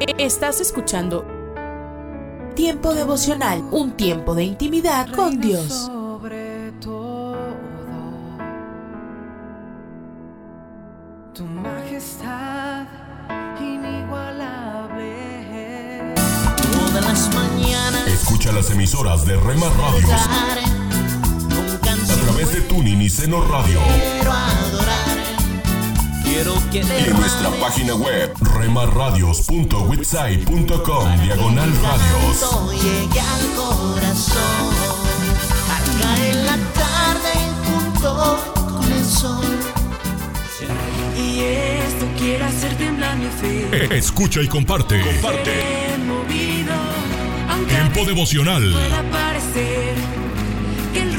Estás escuchando Tiempo devocional, un tiempo de intimidad con Dios. Sobre todo, tu majestad inigualable. Todas las mañanas Escucha las emisoras de Rema Radios a través de Tuning y Seno Radio quiero adorar. Quiero que y en nuestra página web remarradios.witsai.com diagonal radios. todo llegue al corazón. Al caer la tarde junto con el sol. Y esto quiere hacer temblar mi fe. Escucha y comparte. Comparte. Tiempo devocional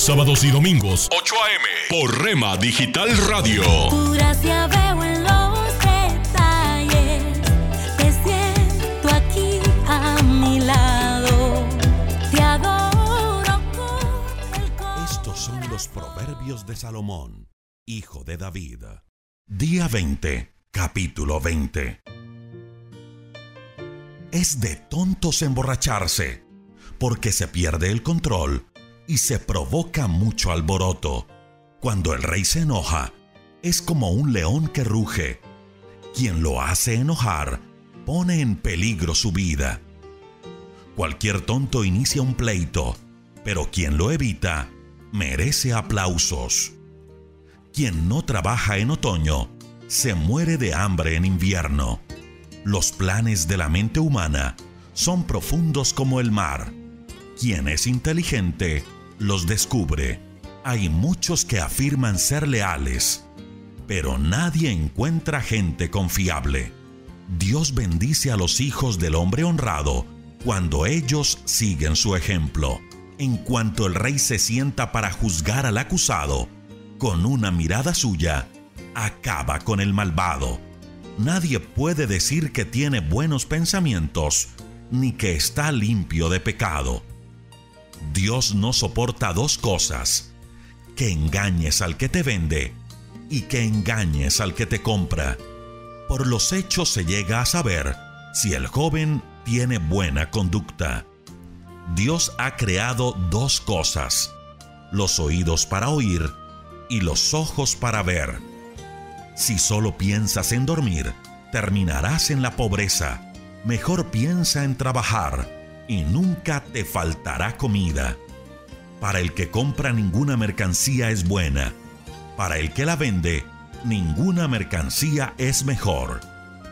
Sábados y domingos 8 a.m. por Rema Digital Radio. Tu gracia veo en los detalles. Te siento aquí a mi lado. Te adoro con el corazón. Estos son los proverbios de Salomón, hijo de David. Día 20, capítulo 20. Es de tontos emborracharse, porque se pierde el control y se provoca mucho alboroto. Cuando el rey se enoja, es como un león que ruge. Quien lo hace enojar pone en peligro su vida. Cualquier tonto inicia un pleito, pero quien lo evita merece aplausos. Quien no trabaja en otoño se muere de hambre en invierno. Los planes de la mente humana son profundos como el mar. Quien es inteligente los descubre. Hay muchos que afirman ser leales, pero nadie encuentra gente confiable. Dios bendice a los hijos del hombre honrado cuando ellos siguen su ejemplo. En cuanto el rey se sienta para juzgar al acusado, con una mirada suya, acaba con el malvado. Nadie puede decir que tiene buenos pensamientos, ni que está limpio de pecado. Dios no soporta dos cosas, que engañes al que te vende y que engañes al que te compra. Por los hechos se llega a saber si el joven tiene buena conducta. Dios ha creado dos cosas, los oídos para oír y los ojos para ver. Si solo piensas en dormir, terminarás en la pobreza. Mejor piensa en trabajar y nunca te faltará comida. Para el que compra ninguna mercancía es buena. Para el que la vende, ninguna mercancía es mejor.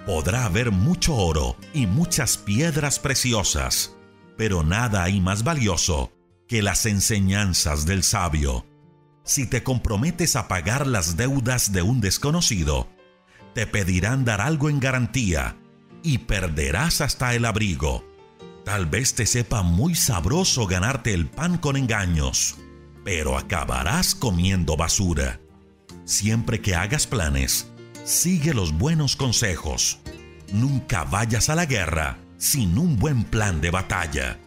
Podrá haber mucho oro y muchas piedras preciosas, pero nada hay más valioso que las enseñanzas del sabio. Si te comprometes a pagar las deudas de un desconocido, te pedirán dar algo en garantía y perderás hasta el abrigo. Tal vez te sepa muy sabroso ganarte el pan con engaños, pero acabarás comiendo basura. Siempre que hagas planes, sigue los buenos consejos. Nunca vayas a la guerra sin un buen plan de batalla.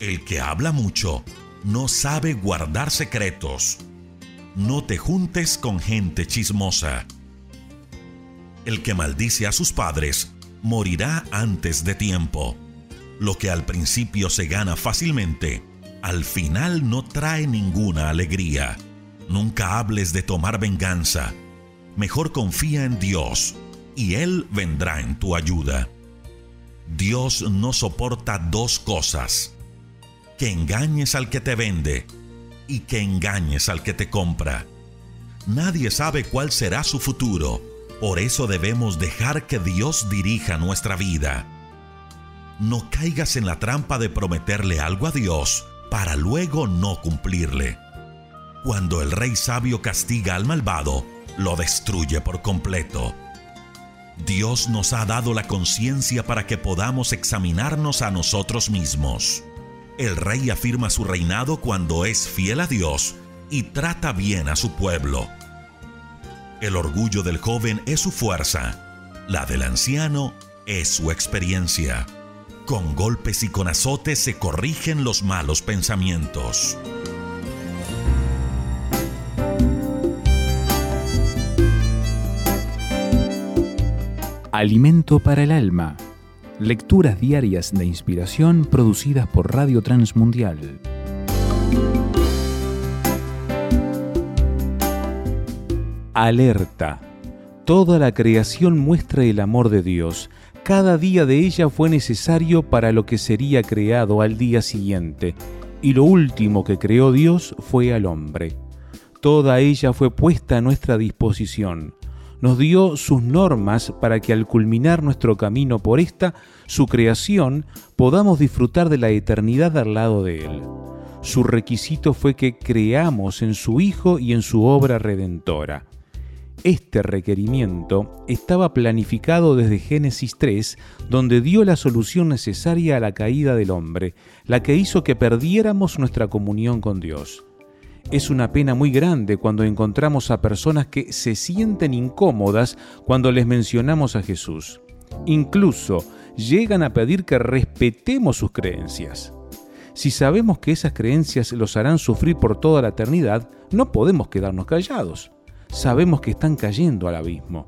El que habla mucho no sabe guardar secretos. No te juntes con gente chismosa. El que maldice a sus padres morirá antes de tiempo. Lo que al principio se gana fácilmente, al final no trae ninguna alegría. Nunca hables de tomar venganza. Mejor confía en Dios y Él vendrá en tu ayuda. Dios no soporta dos cosas. Que engañes al que te vende y que engañes al que te compra. Nadie sabe cuál será su futuro, por eso debemos dejar que Dios dirija nuestra vida. No caigas en la trampa de prometerle algo a Dios para luego no cumplirle. Cuando el rey sabio castiga al malvado, lo destruye por completo. Dios nos ha dado la conciencia para que podamos examinarnos a nosotros mismos. El rey afirma su reinado cuando es fiel a Dios y trata bien a su pueblo. El orgullo del joven es su fuerza, la del anciano es su experiencia. Con golpes y con azotes se corrigen los malos pensamientos. Alimento para el alma. Lecturas diarias de inspiración producidas por Radio Transmundial. Alerta. Toda la creación muestra el amor de Dios. Cada día de ella fue necesario para lo que sería creado al día siguiente. Y lo último que creó Dios fue al hombre. Toda ella fue puesta a nuestra disposición. Nos dio sus normas para que al culminar nuestro camino por esta, su creación, podamos disfrutar de la eternidad al lado de Él. Su requisito fue que creamos en su Hijo y en su obra redentora. Este requerimiento estaba planificado desde Génesis 3, donde dio la solución necesaria a la caída del hombre, la que hizo que perdiéramos nuestra comunión con Dios. Es una pena muy grande cuando encontramos a personas que se sienten incómodas cuando les mencionamos a Jesús. Incluso llegan a pedir que respetemos sus creencias. Si sabemos que esas creencias los harán sufrir por toda la eternidad, no podemos quedarnos callados sabemos que están cayendo al abismo.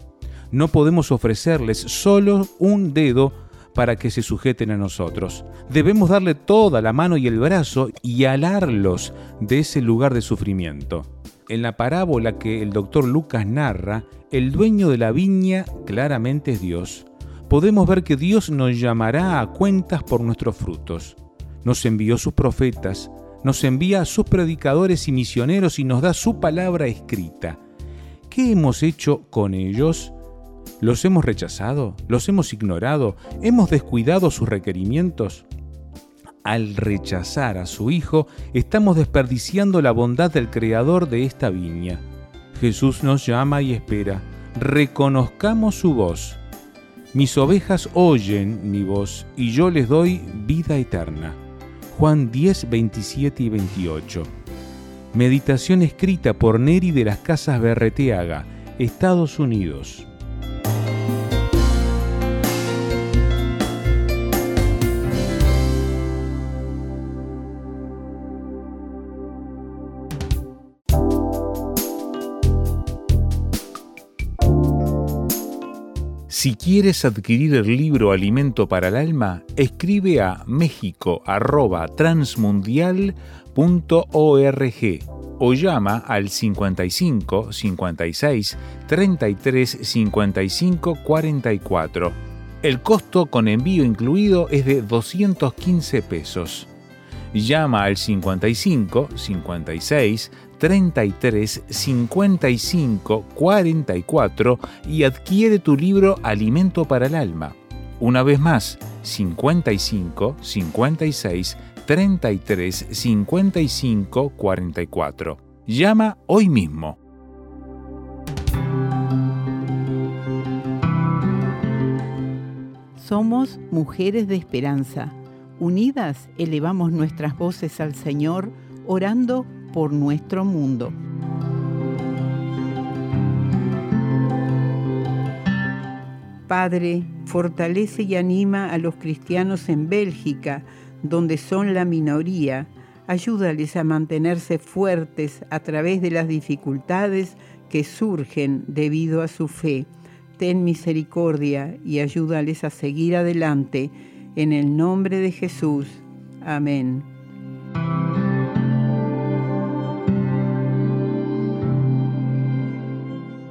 No podemos ofrecerles solo un dedo para que se sujeten a nosotros. Debemos darle toda la mano y el brazo y alarlos de ese lugar de sufrimiento. En la parábola que el doctor Lucas narra, el dueño de la viña claramente es Dios. Podemos ver que Dios nos llamará a cuentas por nuestros frutos. Nos envió sus profetas, nos envía a sus predicadores y misioneros y nos da su palabra escrita. ¿Qué hemos hecho con ellos? ¿Los hemos rechazado? ¿Los hemos ignorado? ¿Hemos descuidado sus requerimientos? Al rechazar a su Hijo, estamos desperdiciando la bondad del Creador de esta viña. Jesús nos llama y espera. Reconozcamos su voz. Mis ovejas oyen mi voz y yo les doy vida eterna. Juan 10, 27 y 28. Meditación escrita por Neri de las Casas Berreteaga, Estados Unidos. Si quieres adquirir el libro Alimento para el Alma, escribe a mexico@transmundial.org o llama al 55 56 33 55 44. El costo con envío incluido es de 215 pesos. Llama al 55 56 33 55 44 y adquiere tu libro Alimento para el Alma. Una vez más, 55 56 33 55 44. Llama hoy mismo. Somos mujeres de esperanza. Unidas elevamos nuestras voces al Señor, orando por nuestro mundo. Padre, fortalece y anima a los cristianos en Bélgica, donde son la minoría. Ayúdales a mantenerse fuertes a través de las dificultades que surgen debido a su fe. Ten misericordia y ayúdales a seguir adelante. En el nombre de Jesús. Amén.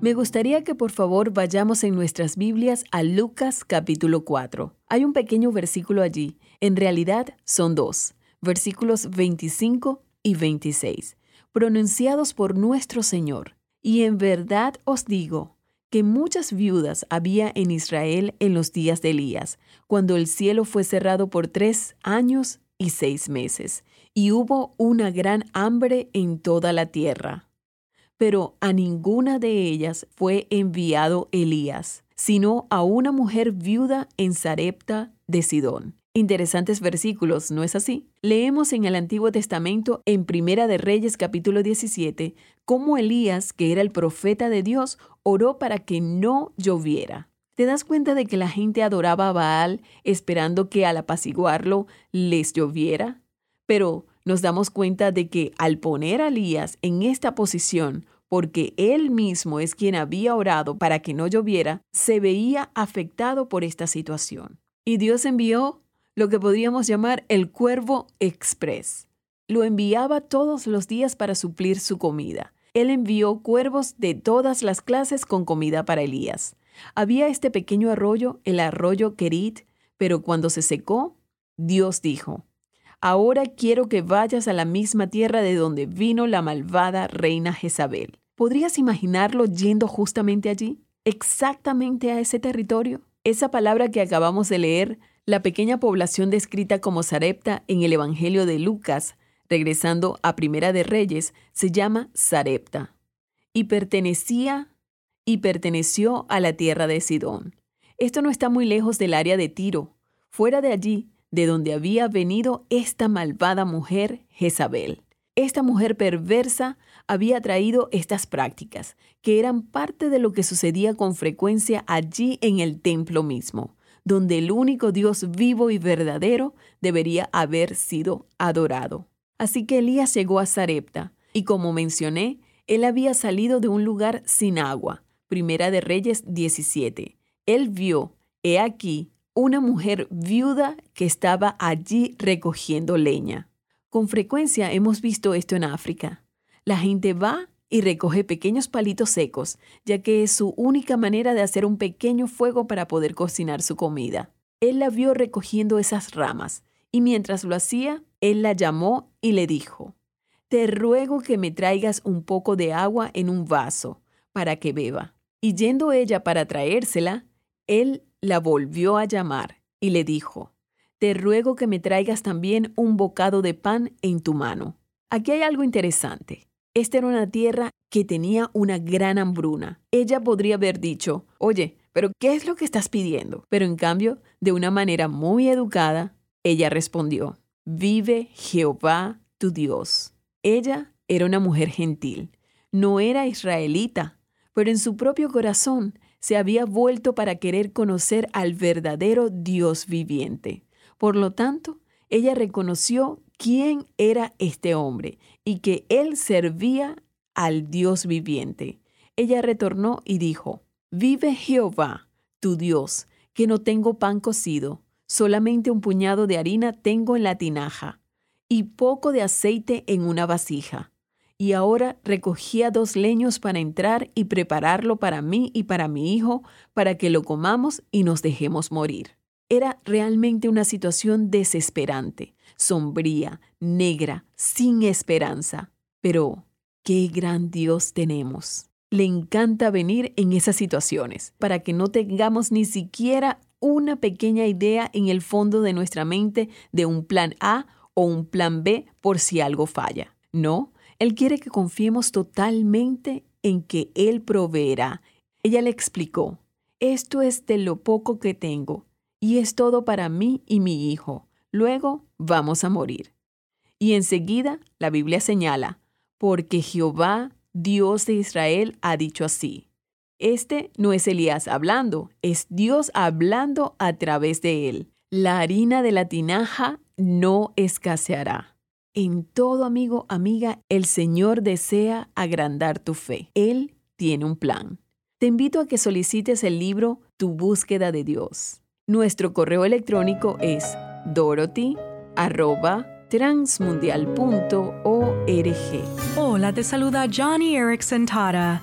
Me gustaría que por favor vayamos en nuestras Biblias a Lucas capítulo 4. Hay un pequeño versículo allí, en realidad son dos, versículos 25 y 26, pronunciados por nuestro Señor. Y en verdad os digo que muchas viudas había en Israel en los días de Elías, cuando el cielo fue cerrado por tres años y seis meses, y hubo una gran hambre en toda la tierra. Pero a ninguna de ellas fue enviado Elías, sino a una mujer viuda en Sarepta de Sidón. Interesantes versículos, ¿no es así? Leemos en el Antiguo Testamento, en Primera de Reyes capítulo 17, cómo Elías, que era el profeta de Dios, oró para que no lloviera. ¿Te das cuenta de que la gente adoraba a Baal esperando que al apaciguarlo les lloviera? Pero nos damos cuenta de que al poner a Elías en esta posición, porque él mismo es quien había orado para que no lloviera, se veía afectado por esta situación. Y Dios envió lo que podríamos llamar el cuervo express. Lo enviaba todos los días para suplir su comida. Él envió cuervos de todas las clases con comida para Elías. Había este pequeño arroyo, el arroyo Kerit, pero cuando se secó, Dios dijo, Ahora quiero que vayas a la misma tierra de donde vino la malvada reina Jezabel. ¿Podrías imaginarlo yendo justamente allí? ¿Exactamente a ese territorio? Esa palabra que acabamos de leer, la pequeña población descrita como Sarepta en el Evangelio de Lucas, regresando a Primera de Reyes, se llama Sarepta y pertenecía y perteneció a la tierra de Sidón. Esto no está muy lejos del área de Tiro. Fuera de allí de donde había venido esta malvada mujer Jezabel. Esta mujer perversa había traído estas prácticas, que eran parte de lo que sucedía con frecuencia allí en el templo mismo, donde el único Dios vivo y verdadero debería haber sido adorado. Así que Elías llegó a Sarepta, y como mencioné, él había salido de un lugar sin agua. Primera de Reyes 17. Él vio, he aquí, una mujer viuda que estaba allí recogiendo leña. Con frecuencia hemos visto esto en África. La gente va y recoge pequeños palitos secos, ya que es su única manera de hacer un pequeño fuego para poder cocinar su comida. Él la vio recogiendo esas ramas, y mientras lo hacía, él la llamó y le dijo, Te ruego que me traigas un poco de agua en un vaso, para que beba. Y yendo ella para traérsela, él la volvió a llamar y le dijo, Te ruego que me traigas también un bocado de pan en tu mano. Aquí hay algo interesante. Esta era una tierra que tenía una gran hambruna. Ella podría haber dicho, Oye, pero ¿qué es lo que estás pidiendo? Pero en cambio, de una manera muy educada, ella respondió, Vive Jehová tu Dios. Ella era una mujer gentil. No era israelita, pero en su propio corazón se había vuelto para querer conocer al verdadero Dios viviente. Por lo tanto, ella reconoció quién era este hombre y que él servía al Dios viviente. Ella retornó y dijo, Vive Jehová, tu Dios, que no tengo pan cocido, solamente un puñado de harina tengo en la tinaja y poco de aceite en una vasija y ahora recogía dos leños para entrar y prepararlo para mí y para mi hijo, para que lo comamos y nos dejemos morir. Era realmente una situación desesperante, sombría, negra, sin esperanza. Pero, qué gran Dios tenemos. Le encanta venir en esas situaciones, para que no tengamos ni siquiera una pequeña idea en el fondo de nuestra mente de un plan A o un plan B por si algo falla. No, él quiere que confiemos totalmente en que Él proveerá. Ella le explicó, esto es de lo poco que tengo, y es todo para mí y mi hijo. Luego vamos a morir. Y enseguida la Biblia señala, porque Jehová, Dios de Israel, ha dicho así. Este no es Elías hablando, es Dios hablando a través de él. La harina de la tinaja no escaseará. En todo, amigo, amiga, el Señor desea agrandar tu fe. Él tiene un plan. Te invito a que solicites el libro Tu búsqueda de Dios. Nuestro correo electrónico es dorothy@transmundial.org. Hola, te saluda Johnny Erickson Tara.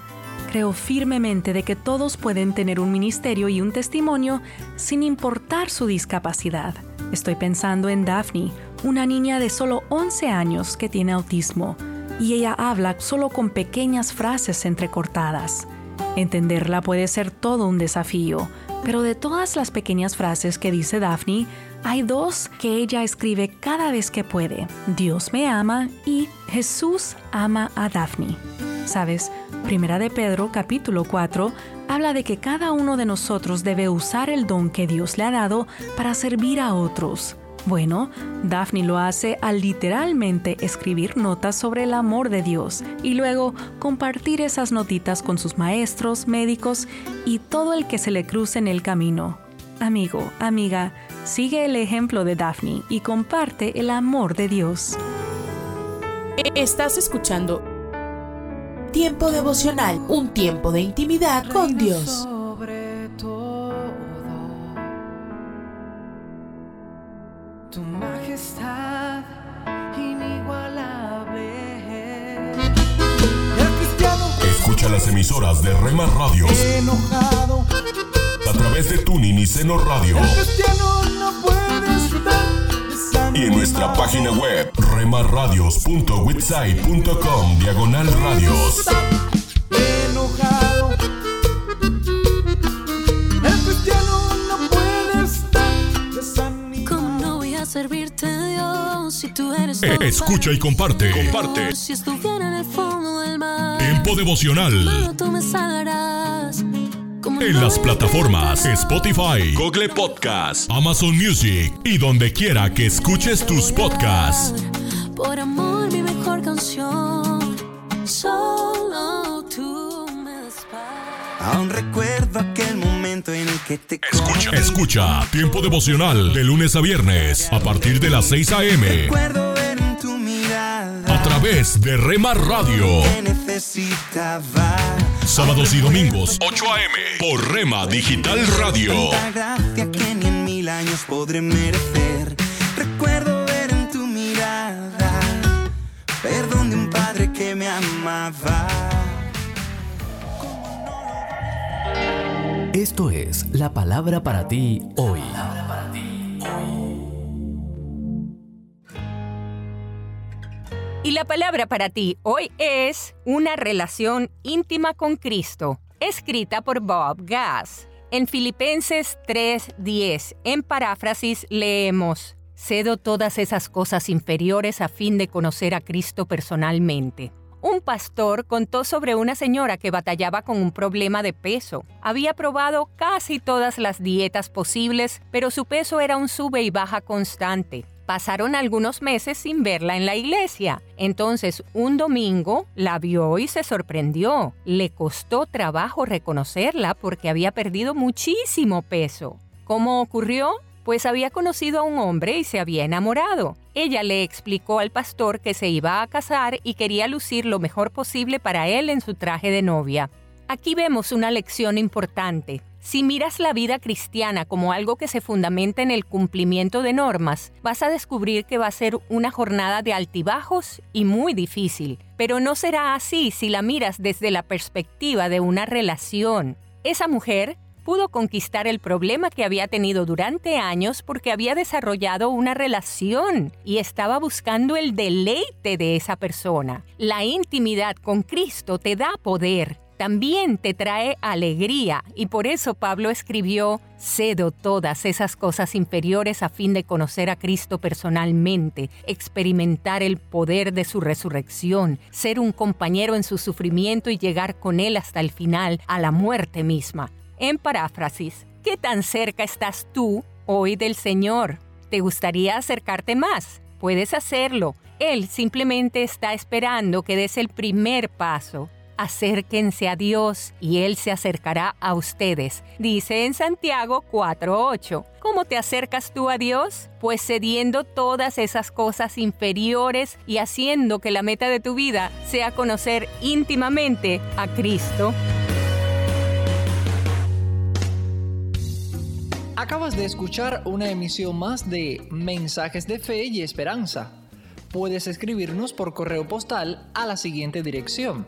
creo firmemente de que todos pueden tener un ministerio y un testimonio sin importar su discapacidad. Estoy pensando en Daphne, una niña de solo 11 años que tiene autismo, y ella habla solo con pequeñas frases entrecortadas. Entenderla puede ser todo un desafío, pero de todas las pequeñas frases que dice Daphne, hay dos que ella escribe cada vez que puede. Dios me ama y Jesús ama a Daphne. ¿Sabes? Primera de Pedro capítulo 4 habla de que cada uno de nosotros debe usar el don que Dios le ha dado para servir a otros. Bueno, Daphne lo hace al literalmente escribir notas sobre el amor de Dios y luego compartir esas notitas con sus maestros, médicos y todo el que se le cruce en el camino. Amigo, amiga, sigue el ejemplo de Daphne y comparte el amor de Dios. Estás escuchando Tiempo devocional, un tiempo de intimidad con Dios. Las emisoras de Rema Radios Enojado, a través de Tuning y Seno Radio cristiano no y en nuestra página web remarradios.witsai.com diagonal radios. enojado. El cristiano no puede estar desanimado. ¿Cómo no voy a servirte, Dios, si tú eres Eh, Escucha y comparte. Comparte. Si estuviera en el fondo del mar, Tiempo devocional solo tú me salvarás. ¿Cómo en las plataformas Spotify, Google Podcast, Amazon Music y donde quiera que escuches tus podcasts. Por amor, mi mejor canción. Solo tú me. Aún recuerdo aquel momento en el que te Escucha, escucha Tiempo devocional de lunes a viernes a partir de las 6 a.m. Recuerdo ver en tu mirada a través de Rema Radio. Necesitaba. Sábados y domingos, 8 a.m. por Rema Digital Radio. Tanta gracia que ni en mil años podré merecer. Recuerdo ver en tu mirada perdón de un padre que me amaba. Esto es la palabra para ti hoy. Y la palabra para ti hoy es una relación íntima con Cristo, escrita por Bob Gass. En Filipenses 3:10, en paráfrasis, leemos, Cedo todas esas cosas inferiores a fin de conocer a Cristo personalmente. Un pastor contó sobre una señora que batallaba con un problema de peso. Había probado casi todas las dietas posibles, pero su peso era un sube y baja constante. Pasaron algunos meses sin verla en la iglesia. Entonces, un domingo la vio y se sorprendió. Le costó trabajo reconocerla porque había perdido muchísimo peso. ¿Cómo ocurrió? Pues había conocido a un hombre y se había enamorado. Ella le explicó al pastor que se iba a casar y quería lucir lo mejor posible para él en su traje de novia. Aquí vemos una lección importante. Si miras la vida cristiana como algo que se fundamenta en el cumplimiento de normas, vas a descubrir que va a ser una jornada de altibajos y muy difícil. Pero no será así si la miras desde la perspectiva de una relación. Esa mujer pudo conquistar el problema que había tenido durante años porque había desarrollado una relación y estaba buscando el deleite de esa persona. La intimidad con Cristo te da poder, también te trae alegría y por eso Pablo escribió, cedo todas esas cosas inferiores a fin de conocer a Cristo personalmente, experimentar el poder de su resurrección, ser un compañero en su sufrimiento y llegar con él hasta el final, a la muerte misma. En paráfrasis, ¿qué tan cerca estás tú hoy del Señor? ¿Te gustaría acercarte más? Puedes hacerlo. Él simplemente está esperando que des el primer paso. Acérquense a Dios y Él se acercará a ustedes. Dice en Santiago 4.8. ¿Cómo te acercas tú a Dios? Pues cediendo todas esas cosas inferiores y haciendo que la meta de tu vida sea conocer íntimamente a Cristo. Acabas de escuchar una emisión más de Mensajes de Fe y Esperanza. Puedes escribirnos por correo postal a la siguiente dirección: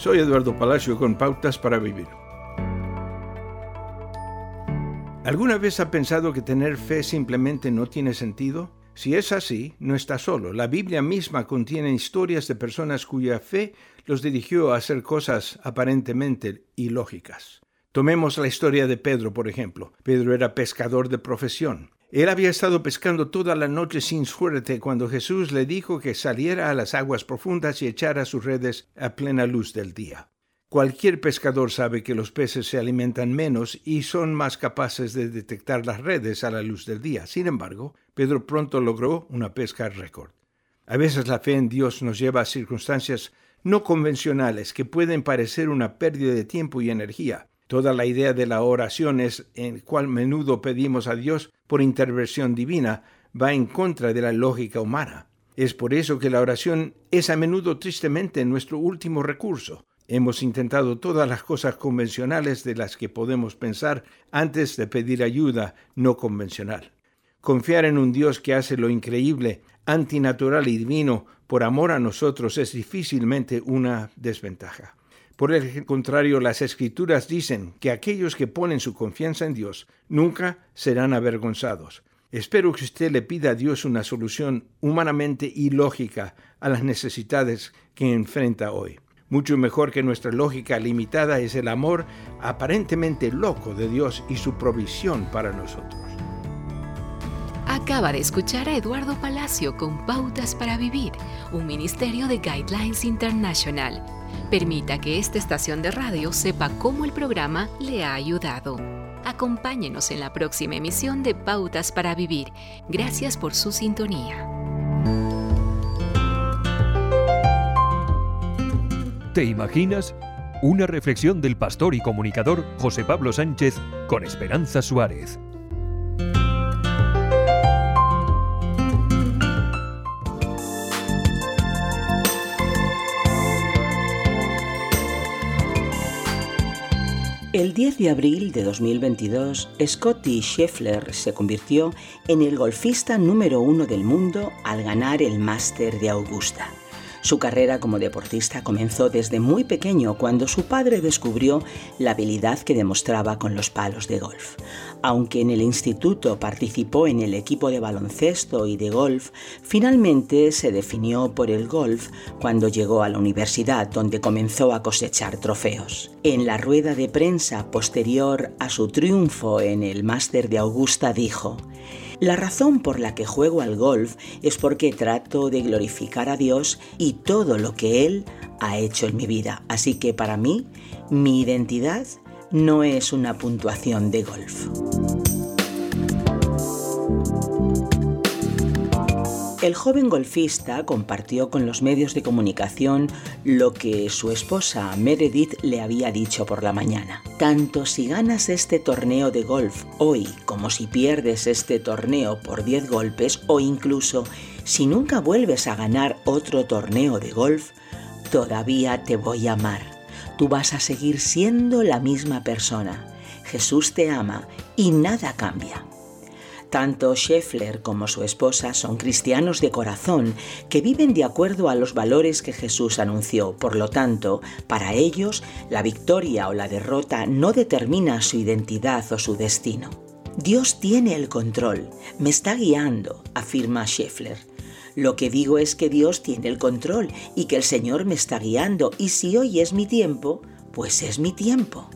Soy Eduardo Palacio con Pautas para Vivir. ¿Alguna vez ha pensado que tener fe simplemente no tiene sentido? Si es así, no está solo. La Biblia misma contiene historias de personas cuya fe los dirigió a hacer cosas aparentemente ilógicas. Tomemos la historia de Pedro, por ejemplo. Pedro era pescador de profesión. Él había estado pescando toda la noche sin suerte cuando Jesús le dijo que saliera a las aguas profundas y echara sus redes a plena luz del día. Cualquier pescador sabe que los peces se alimentan menos y son más capaces de detectar las redes a la luz del día. Sin embargo, Pedro pronto logró una pesca récord. A veces la fe en Dios nos lleva a circunstancias no convencionales que pueden parecer una pérdida de tiempo y energía. Toda la idea de la oración es en cual menudo pedimos a Dios por intervención divina va en contra de la lógica humana. Es por eso que la oración es a menudo tristemente nuestro último recurso. Hemos intentado todas las cosas convencionales de las que podemos pensar antes de pedir ayuda no convencional. Confiar en un Dios que hace lo increíble, antinatural y divino por amor a nosotros es difícilmente una desventaja. Por el contrario, las escrituras dicen que aquellos que ponen su confianza en Dios nunca serán avergonzados. Espero que usted le pida a Dios una solución humanamente ilógica a las necesidades que enfrenta hoy. Mucho mejor que nuestra lógica limitada es el amor aparentemente loco de Dios y su provisión para nosotros. Acaba de escuchar a Eduardo Palacio con Pautas para Vivir, un ministerio de Guidelines International. Permita que esta estación de radio sepa cómo el programa le ha ayudado. Acompáñenos en la próxima emisión de Pautas para Vivir. Gracias por su sintonía. ¿Te imaginas? Una reflexión del pastor y comunicador José Pablo Sánchez con Esperanza Suárez. El 10 de abril de 2022, Scotty Scheffler se convirtió en el golfista número uno del mundo al ganar el Máster de Augusta. Su carrera como deportista comenzó desde muy pequeño cuando su padre descubrió la habilidad que demostraba con los palos de golf. Aunque en el instituto participó en el equipo de baloncesto y de golf, finalmente se definió por el golf cuando llegó a la universidad donde comenzó a cosechar trofeos. En la rueda de prensa posterior a su triunfo en el Máster de Augusta dijo, la razón por la que juego al golf es porque trato de glorificar a Dios y todo lo que Él ha hecho en mi vida. Así que para mí, mi identidad no es una puntuación de golf. El joven golfista compartió con los medios de comunicación lo que su esposa Meredith le había dicho por la mañana. Tanto si ganas este torneo de golf hoy como si pierdes este torneo por 10 golpes o incluso si nunca vuelves a ganar otro torneo de golf, todavía te voy a amar. Tú vas a seguir siendo la misma persona. Jesús te ama y nada cambia. Tanto Scheffler como su esposa son cristianos de corazón que viven de acuerdo a los valores que Jesús anunció. Por lo tanto, para ellos, la victoria o la derrota no determina su identidad o su destino. Dios tiene el control, me está guiando, afirma Scheffler. Lo que digo es que Dios tiene el control y que el Señor me está guiando y si hoy es mi tiempo, pues es mi tiempo.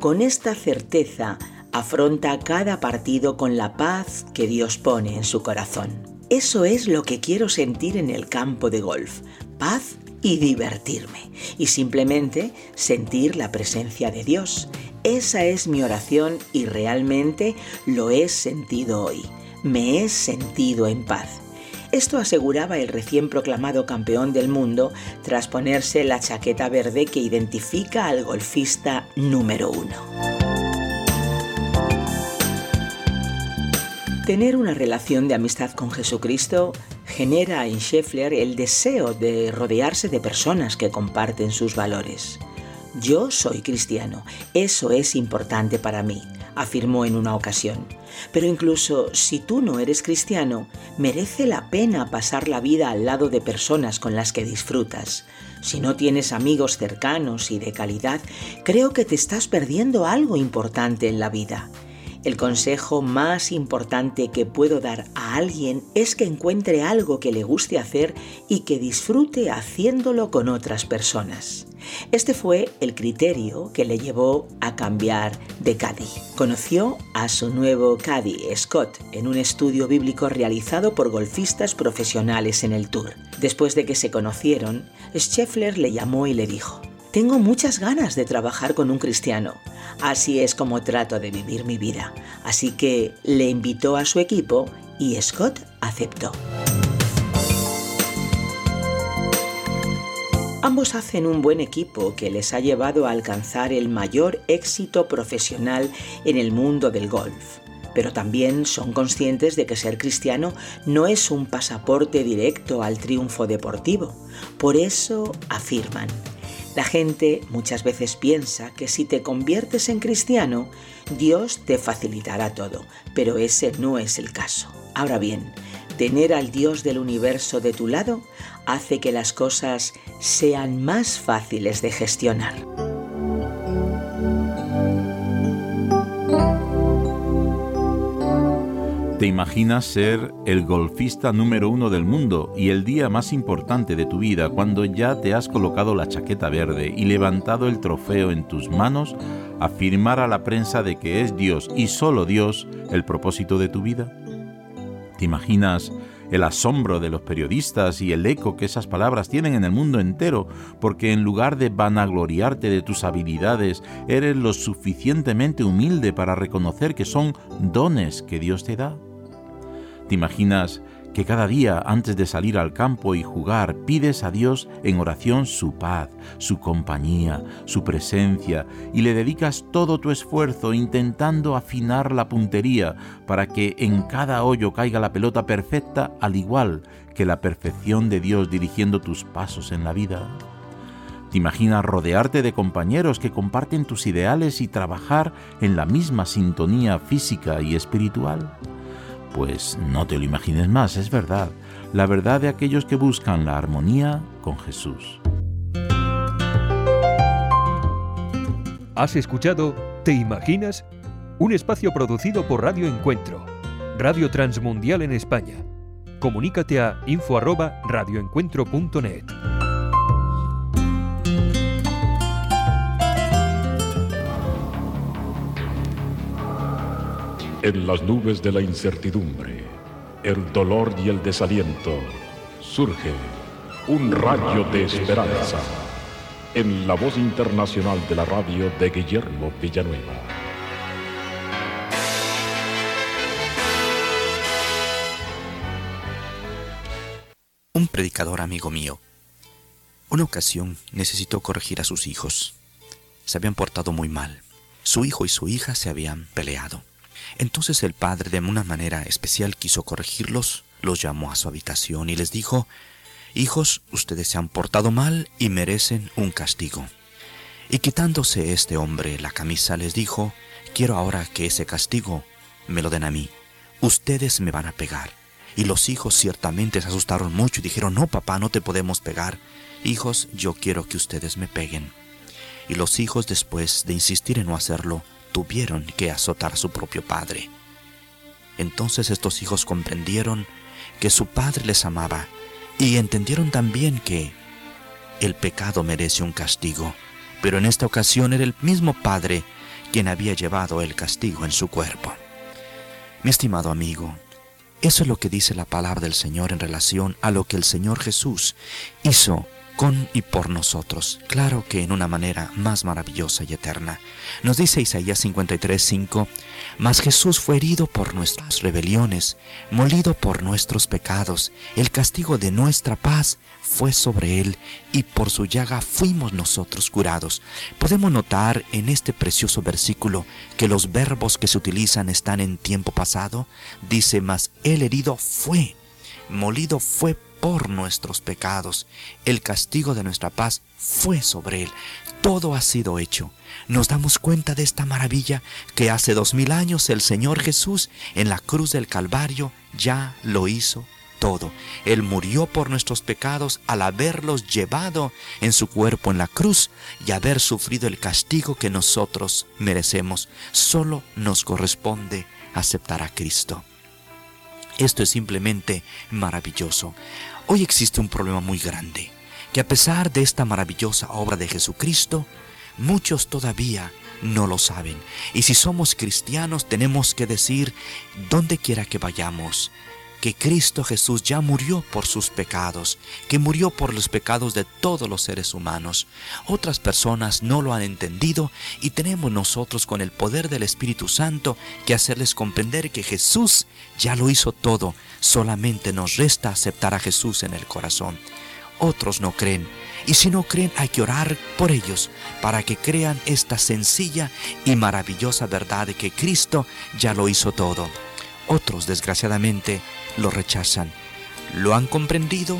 Con esta certeza, afronta cada partido con la paz que Dios pone en su corazón. Eso es lo que quiero sentir en el campo de golf, paz y divertirme, y simplemente sentir la presencia de Dios. Esa es mi oración y realmente lo he sentido hoy. Me he sentido en paz. Esto aseguraba el recién proclamado campeón del mundo tras ponerse la chaqueta verde que identifica al golfista número uno. Tener una relación de amistad con Jesucristo genera en Scheffler el deseo de rodearse de personas que comparten sus valores. Yo soy cristiano, eso es importante para mí, afirmó en una ocasión. Pero incluso si tú no eres cristiano, merece la pena pasar la vida al lado de personas con las que disfrutas. Si no tienes amigos cercanos y de calidad, creo que te estás perdiendo algo importante en la vida. El consejo más importante que puedo dar a alguien es que encuentre algo que le guste hacer y que disfrute haciéndolo con otras personas. Este fue el criterio que le llevó a cambiar de caddy. Conoció a su nuevo caddy, Scott, en un estudio bíblico realizado por golfistas profesionales en el Tour. Después de que se conocieron, Scheffler le llamó y le dijo, tengo muchas ganas de trabajar con un cristiano. Así es como trato de vivir mi vida. Así que le invitó a su equipo y Scott aceptó. Ambos hacen un buen equipo que les ha llevado a alcanzar el mayor éxito profesional en el mundo del golf. Pero también son conscientes de que ser cristiano no es un pasaporte directo al triunfo deportivo. Por eso afirman, la gente muchas veces piensa que si te conviertes en cristiano, Dios te facilitará todo, pero ese no es el caso. Ahora bien, tener al Dios del universo de tu lado hace que las cosas sean más fáciles de gestionar. ¿Te imaginas ser el golfista número uno del mundo y el día más importante de tu vida cuando ya te has colocado la chaqueta verde y levantado el trofeo en tus manos, afirmar a la prensa de que es Dios y solo Dios el propósito de tu vida? ¿Te imaginas el asombro de los periodistas y el eco que esas palabras tienen en el mundo entero, porque en lugar de vanagloriarte de tus habilidades, eres lo suficientemente humilde para reconocer que son dones que Dios te da. ¿Te imaginas que cada día antes de salir al campo y jugar pides a Dios en oración su paz, su compañía, su presencia y le dedicas todo tu esfuerzo intentando afinar la puntería para que en cada hoyo caiga la pelota perfecta al igual que la perfección de Dios dirigiendo tus pasos en la vida? ¿Te imaginas rodearte de compañeros que comparten tus ideales y trabajar en la misma sintonía física y espiritual? Pues no te lo imagines más, es verdad, la verdad de aquellos que buscan la armonía con Jesús. ¿Has escuchado ¿Te imaginas? Un espacio producido por Radio Encuentro, Radio Transmundial en España. Comunícate a info@radioencuentro.net. En las nubes de la incertidumbre, el dolor y el desaliento, surge un rayo de esperanza en la voz internacional de la radio de Guillermo Villanueva. Un predicador amigo mío. Una ocasión necesitó corregir a sus hijos. Se habían portado muy mal. Su hijo y su hija se habían peleado. Entonces el padre de una manera especial quiso corregirlos, los llamó a su habitación y les dijo, Hijos, ustedes se han portado mal y merecen un castigo. Y quitándose este hombre la camisa les dijo, Quiero ahora que ese castigo me lo den a mí. Ustedes me van a pegar. Y los hijos ciertamente se asustaron mucho y dijeron, No, papá, no te podemos pegar. Hijos, yo quiero que ustedes me peguen. Y los hijos, después de insistir en no hacerlo, tuvieron que azotar a su propio padre. Entonces estos hijos comprendieron que su padre les amaba y entendieron también que el pecado merece un castigo, pero en esta ocasión era el mismo padre quien había llevado el castigo en su cuerpo. Mi estimado amigo, eso es lo que dice la palabra del Señor en relación a lo que el Señor Jesús hizo con y por nosotros, claro que en una manera más maravillosa y eterna. Nos dice Isaías 53:5, Mas Jesús fue herido por nuestras rebeliones, molido por nuestros pecados, el castigo de nuestra paz fue sobre él, y por su llaga fuimos nosotros curados. Podemos notar en este precioso versículo que los verbos que se utilizan están en tiempo pasado. Dice, mas el herido fue, molido fue por nuestros pecados. El castigo de nuestra paz fue sobre él. Todo ha sido hecho. Nos damos cuenta de esta maravilla que hace dos mil años el Señor Jesús en la cruz del Calvario ya lo hizo todo. Él murió por nuestros pecados al haberlos llevado en su cuerpo en la cruz y haber sufrido el castigo que nosotros merecemos. Solo nos corresponde aceptar a Cristo. Esto es simplemente maravilloso. Hoy existe un problema muy grande, que a pesar de esta maravillosa obra de Jesucristo, muchos todavía no lo saben. Y si somos cristianos tenemos que decir, donde quiera que vayamos, que Cristo Jesús ya murió por sus pecados, que murió por los pecados de todos los seres humanos. Otras personas no lo han entendido y tenemos nosotros con el poder del Espíritu Santo que hacerles comprender que Jesús ya lo hizo todo, solamente nos resta aceptar a Jesús en el corazón. Otros no creen, y si no creen hay que orar por ellos para que crean esta sencilla y maravillosa verdad de que Cristo ya lo hizo todo. Otros, desgraciadamente, lo rechazan. Lo han comprendido,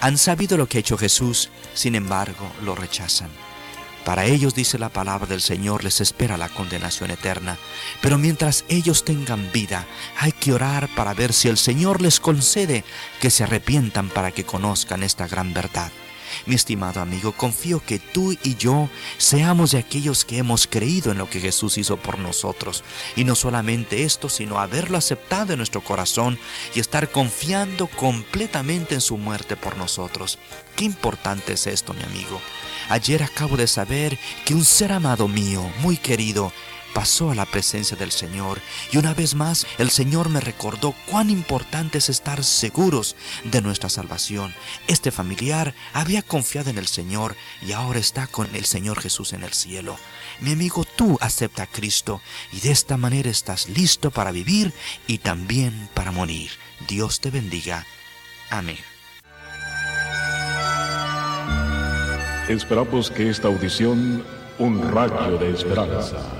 han sabido lo que ha hecho Jesús, sin embargo, lo rechazan. Para ellos, dice la palabra del Señor, les espera la condenación eterna. Pero mientras ellos tengan vida, hay que orar para ver si el Señor les concede que se arrepientan para que conozcan esta gran verdad. Mi estimado amigo, confío que tú y yo seamos de aquellos que hemos creído en lo que Jesús hizo por nosotros. Y no solamente esto, sino haberlo aceptado en nuestro corazón y estar confiando completamente en su muerte por nosotros. Qué importante es esto, mi amigo. Ayer acabo de saber que un ser amado mío, muy querido, pasó a la presencia del Señor y una vez más el Señor me recordó cuán importante es estar seguros de nuestra salvación. Este familiar había confiado en el Señor y ahora está con el Señor Jesús en el cielo. Mi amigo, tú acepta a Cristo y de esta manera estás listo para vivir y también para morir. Dios te bendiga. Amén. Esperamos que esta audición, un rayo de esperanza,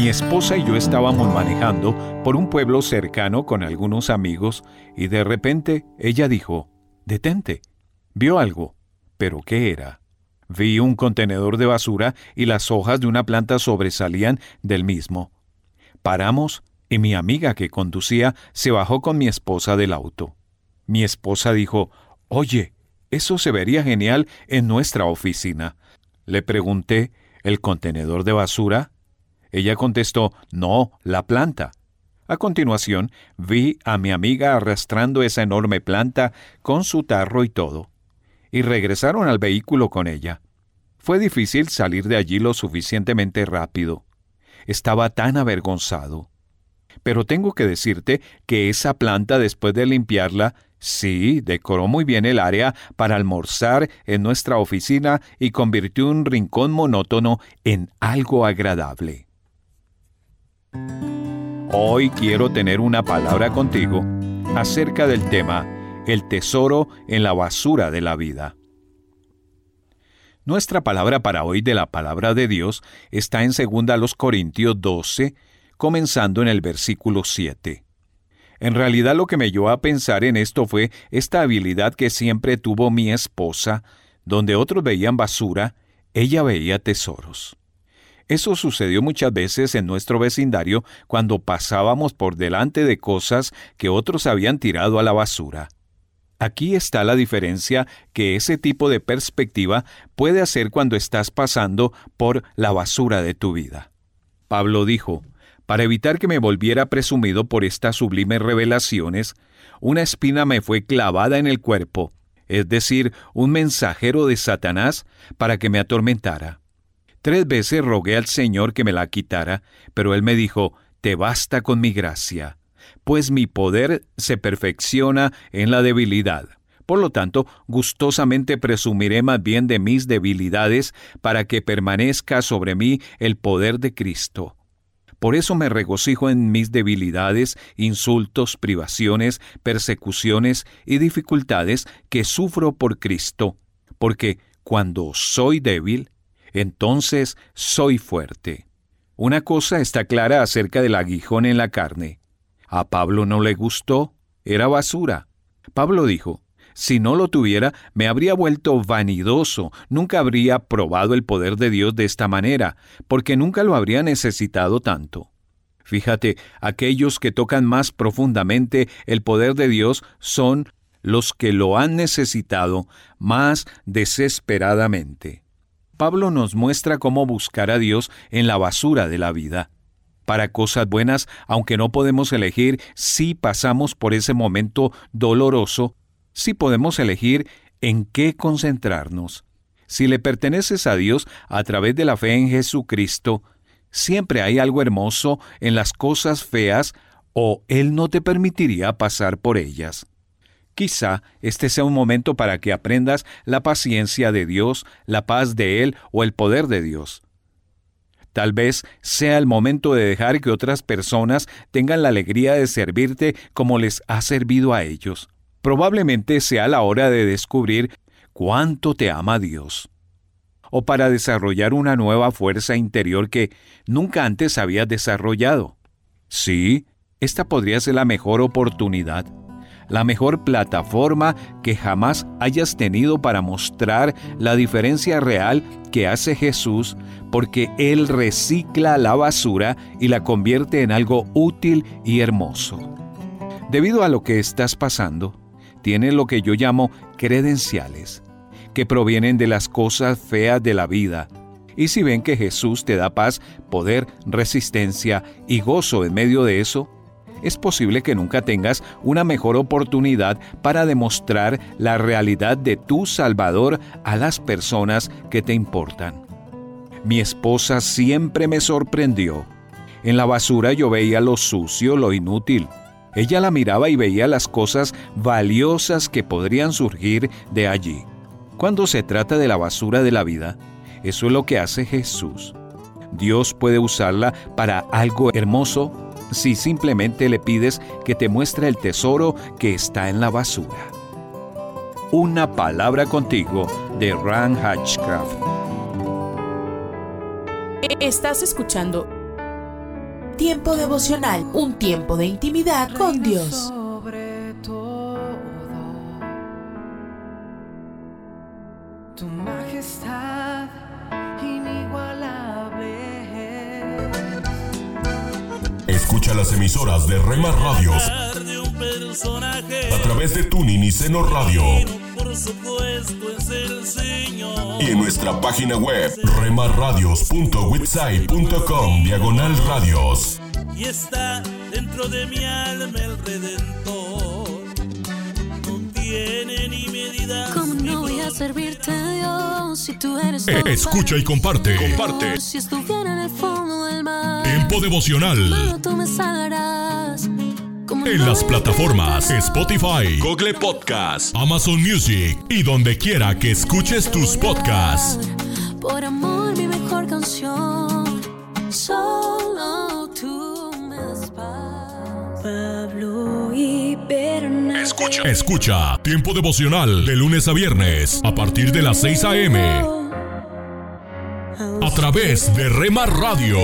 Mi esposa y yo estábamos manejando por un pueblo cercano con algunos amigos y de repente ella dijo, detente. Vio algo. ¿Pero qué era? Vi un contenedor de basura y las hojas de una planta sobresalían del mismo. Paramos y mi amiga que conducía se bajó con mi esposa del auto. Mi esposa dijo, Oye, eso se vería genial en nuestra oficina. Le pregunté, ¿el contenedor de basura? Ella contestó, no, la planta. A continuación, vi a mi amiga arrastrando esa enorme planta con su tarro y todo, y regresaron al vehículo con ella. Fue difícil salir de allí lo suficientemente rápido. Estaba tan avergonzado. Pero tengo que decirte que esa planta, después de limpiarla, sí, decoró muy bien el área para almorzar en nuestra oficina y convirtió un rincón monótono en algo agradable. Hoy quiero tener una palabra contigo acerca del tema El tesoro en la basura de la vida. Nuestra palabra para hoy de la palabra de Dios está en 2 Corintios 12, comenzando en el versículo 7. En realidad lo que me llevó a pensar en esto fue esta habilidad que siempre tuvo mi esposa, donde otros veían basura, ella veía tesoros. Eso sucedió muchas veces en nuestro vecindario cuando pasábamos por delante de cosas que otros habían tirado a la basura. Aquí está la diferencia que ese tipo de perspectiva puede hacer cuando estás pasando por la basura de tu vida. Pablo dijo, para evitar que me volviera presumido por estas sublimes revelaciones, una espina me fue clavada en el cuerpo, es decir, un mensajero de Satanás para que me atormentara. Tres veces rogué al Señor que me la quitara, pero él me dijo, Te basta con mi gracia, pues mi poder se perfecciona en la debilidad. Por lo tanto, gustosamente presumiré más bien de mis debilidades para que permanezca sobre mí el poder de Cristo. Por eso me regocijo en mis debilidades, insultos, privaciones, persecuciones y dificultades que sufro por Cristo, porque cuando soy débil, entonces soy fuerte. Una cosa está clara acerca del aguijón en la carne. A Pablo no le gustó, era basura. Pablo dijo, si no lo tuviera, me habría vuelto vanidoso, nunca habría probado el poder de Dios de esta manera, porque nunca lo habría necesitado tanto. Fíjate, aquellos que tocan más profundamente el poder de Dios son los que lo han necesitado más desesperadamente. Pablo nos muestra cómo buscar a Dios en la basura de la vida para cosas buenas, aunque no podemos elegir si pasamos por ese momento doloroso, si podemos elegir en qué concentrarnos. Si le perteneces a Dios a través de la fe en Jesucristo, siempre hay algo hermoso en las cosas feas o Él no te permitiría pasar por ellas. Quizá este sea un momento para que aprendas la paciencia de Dios, la paz de Él o el poder de Dios. Tal vez sea el momento de dejar que otras personas tengan la alegría de servirte como les ha servido a ellos. Probablemente sea la hora de descubrir cuánto te ama Dios. O para desarrollar una nueva fuerza interior que nunca antes habías desarrollado. Sí, esta podría ser la mejor oportunidad la mejor plataforma que jamás hayas tenido para mostrar la diferencia real que hace Jesús, porque Él recicla la basura y la convierte en algo útil y hermoso. Debido a lo que estás pasando, tienes lo que yo llamo credenciales, que provienen de las cosas feas de la vida. Y si ven que Jesús te da paz, poder, resistencia y gozo en medio de eso, es posible que nunca tengas una mejor oportunidad para demostrar la realidad de tu Salvador a las personas que te importan. Mi esposa siempre me sorprendió. En la basura yo veía lo sucio, lo inútil. Ella la miraba y veía las cosas valiosas que podrían surgir de allí. Cuando se trata de la basura de la vida, eso es lo que hace Jesús. Dios puede usarla para algo hermoso si simplemente le pides que te muestre el tesoro que está en la basura. Una palabra contigo de Ran Hatchcraft. Estás escuchando Tiempo devocional, un tiempo de intimidad con Dios. Escucha las emisoras de Rema Radios a través de Tuning y Seno Radio. Y en nuestra página web remarradios.witsai.com diagonal radios. Y está dentro de mi alma el redentor. Tiene ni medida. ¿Cómo no voy a servirte Dios si tú eres Eh, Escucha y comparte. Comparte. Si estuviera en el fondo del mar, Tiempo devocional. solo tú me salvarás. ¿Cómo En no las plataformas Spotify, Google Podcast, Amazon Music y donde quiera que escuches tus podcasts. Por amor, mi mejor canción. Solo Pablo y Bernabé. Escucha. Escucha Tiempo devocional de lunes a viernes a partir de las 6 a.m. A través de Rema Radio.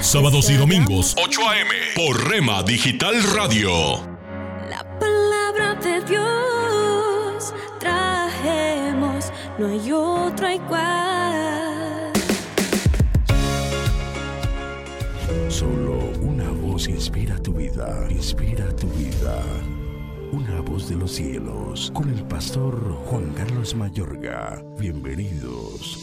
Sábados y domingos 8 a.m. por Rema Digital Radio. Palabra de Dios trajemos, no hay otro igual. Inspira tu vida, inspira tu vida. una voz de los cielos, con el pastor Juan Carlos Mayorga. Bienvenidos.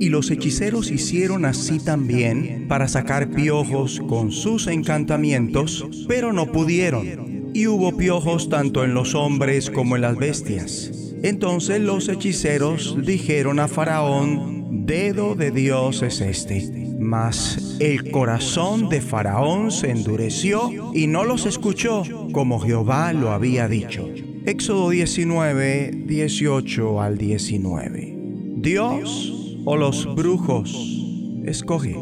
Y los hechiceros hicieron así también para sacar piojos con sus encantamientos, pero no pudieron. Y hubo piojos tanto en los hombres como en las bestias. Entonces los hechiceros dijeron a Faraón, dedo de Dios es este. Mas el corazón de Faraón se endureció y no los escuchó como Jehová lo había dicho. Éxodo 19, 18 al 19. Dios o los brujos, escoge.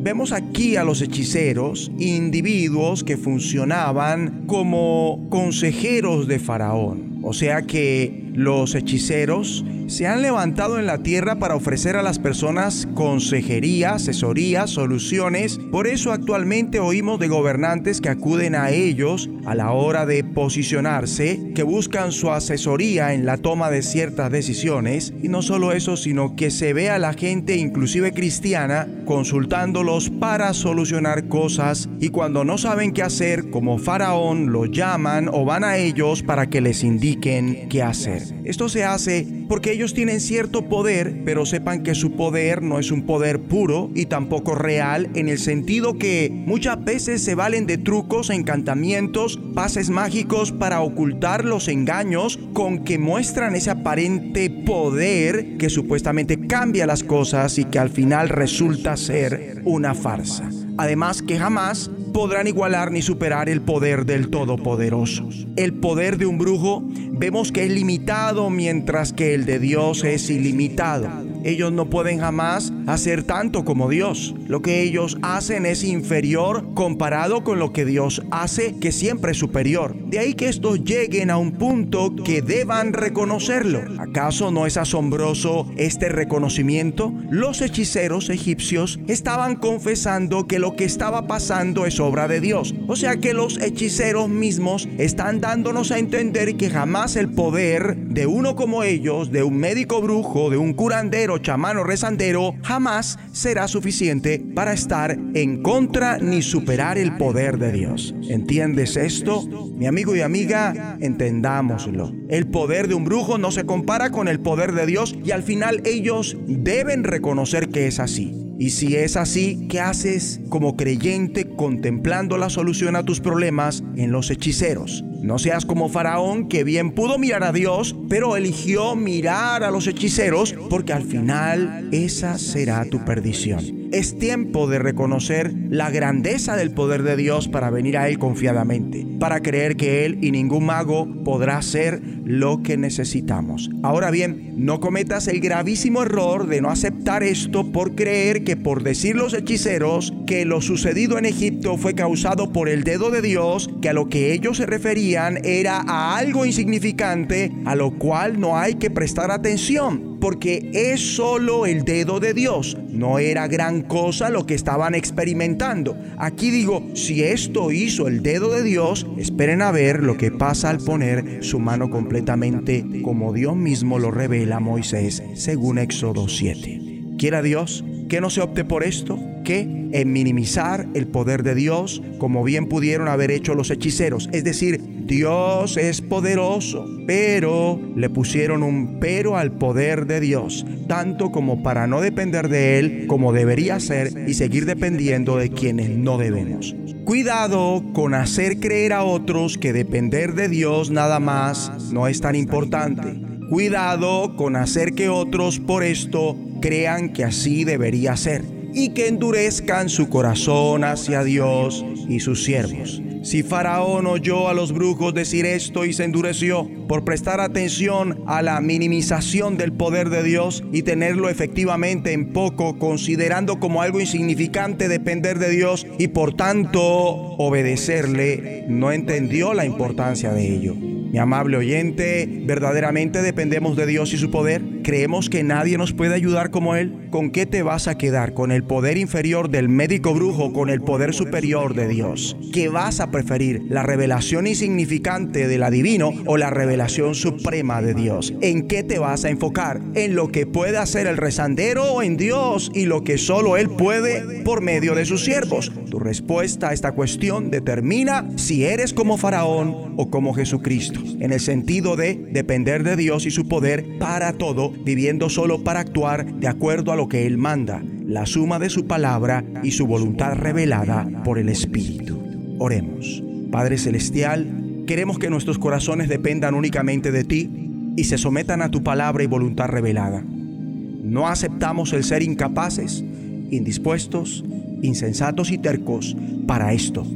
Vemos aquí a los hechiceros, individuos que funcionaban como consejeros de Faraón. O sea que los hechiceros se han levantado en la tierra para ofrecer a las personas consejería, asesoría, soluciones. Por eso actualmente oímos de gobernantes que acuden a ellos a la hora de posicionarse, que buscan su asesoría en la toma de ciertas decisiones. Y no solo eso, sino que se ve a la gente, inclusive cristiana, consultándolos para solucionar cosas y cuando no saben qué hacer, como faraón, lo llaman o van a ellos para que les indiquen qué hacer. Esto se hace porque ellos tienen cierto poder, pero sepan que su poder no es un poder puro y tampoco real en el sentido que muchas veces se valen de trucos, encantamientos, pases mágicos para ocultar los engaños con que muestran ese aparente poder que supuestamente cambia las cosas y que al final resulta ser una farsa. Además que jamás podrán igualar ni superar el poder del Todopoderoso. El poder de un brujo vemos que es limitado mientras que el de Dios es ilimitado. Ellos no pueden jamás hacer tanto como Dios. Lo que ellos hacen es inferior comparado con lo que Dios hace, que siempre es superior. De ahí que estos lleguen a un punto que deban reconocerlo. ¿Acaso no es asombroso este reconocimiento? Los hechiceros egipcios estaban confesando que lo que estaba pasando es obra de Dios. O sea que los hechiceros mismos están dándonos a entender que jamás el poder de uno como ellos, de un médico brujo, de un curandero, chamano, rezandero, jamás será suficiente para estar en contra ni superar el poder de Dios. ¿Entiendes esto? Mi amigo y amiga, entendámoslo. El poder de un brujo no se compara con el poder de Dios y al final ellos deben reconocer que es así. Y si es así, ¿qué haces como creyente contemplando la solución a tus problemas en los hechiceros? No seas como Faraón que bien pudo mirar a Dios, pero eligió mirar a los hechiceros porque al final esa será tu perdición. Es tiempo de reconocer la grandeza del poder de Dios para venir a Él confiadamente, para creer que Él y ningún mago podrá hacer lo que necesitamos. Ahora bien, no cometas el gravísimo error de no aceptar esto por creer que por decir los hechiceros que lo sucedido en Egipto fue causado por el dedo de Dios, que a lo que ellos se referían era a algo insignificante, a lo cual no hay que prestar atención, porque es solo el dedo de Dios, no era gran cosa lo que estaban experimentando. Aquí digo, si esto hizo el dedo de Dios, esperen a ver lo que pasa al poner su mano completamente como Dios mismo lo revela a Moisés, según Éxodo 7. Quiera Dios que no se opte por esto, que en minimizar el poder de Dios, como bien pudieron haber hecho los hechiceros. Es decir, Dios es poderoso, pero le pusieron un pero al poder de Dios, tanto como para no depender de Él como debería ser y seguir dependiendo de quienes no debemos. Cuidado con hacer creer a otros que depender de Dios nada más no es tan importante. Cuidado con hacer que otros por esto crean que así debería ser y que endurezcan su corazón hacia Dios y sus siervos. Si Faraón oyó a los brujos decir esto y se endureció por prestar atención a la minimización del poder de Dios y tenerlo efectivamente en poco, considerando como algo insignificante depender de Dios y por tanto obedecerle, no entendió la importancia de ello. Mi amable oyente, ¿verdaderamente dependemos de Dios y su poder? ¿Creemos que nadie nos puede ayudar como Él? ¿Con qué te vas a quedar? ¿Con el poder inferior del médico brujo con el poder superior de Dios? ¿Qué vas a preferir? ¿La revelación insignificante de la divino o la revelación suprema de Dios? ¿En qué te vas a enfocar? ¿En lo que puede hacer el rezandero o en Dios y lo que solo Él puede por medio de sus siervos? Tu respuesta a esta cuestión determina si eres como Faraón o como Jesucristo, en el sentido de depender de Dios y su poder para todo, viviendo solo para actuar de acuerdo a lo que Él manda, la suma de su palabra y su voluntad revelada por el Espíritu. Oremos. Padre Celestial, queremos que nuestros corazones dependan únicamente de ti y se sometan a tu palabra y voluntad revelada. No aceptamos el ser incapaces, indispuestos, insensatos y tercos para esto.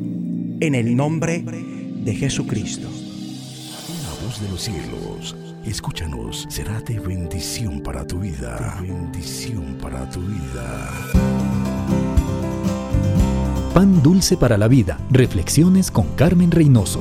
En el nombre de Jesucristo. La voz de los cielos, escúchanos, será de bendición para tu vida. Bendición para tu vida. Pan dulce para la vida. Reflexiones con Carmen Reynoso.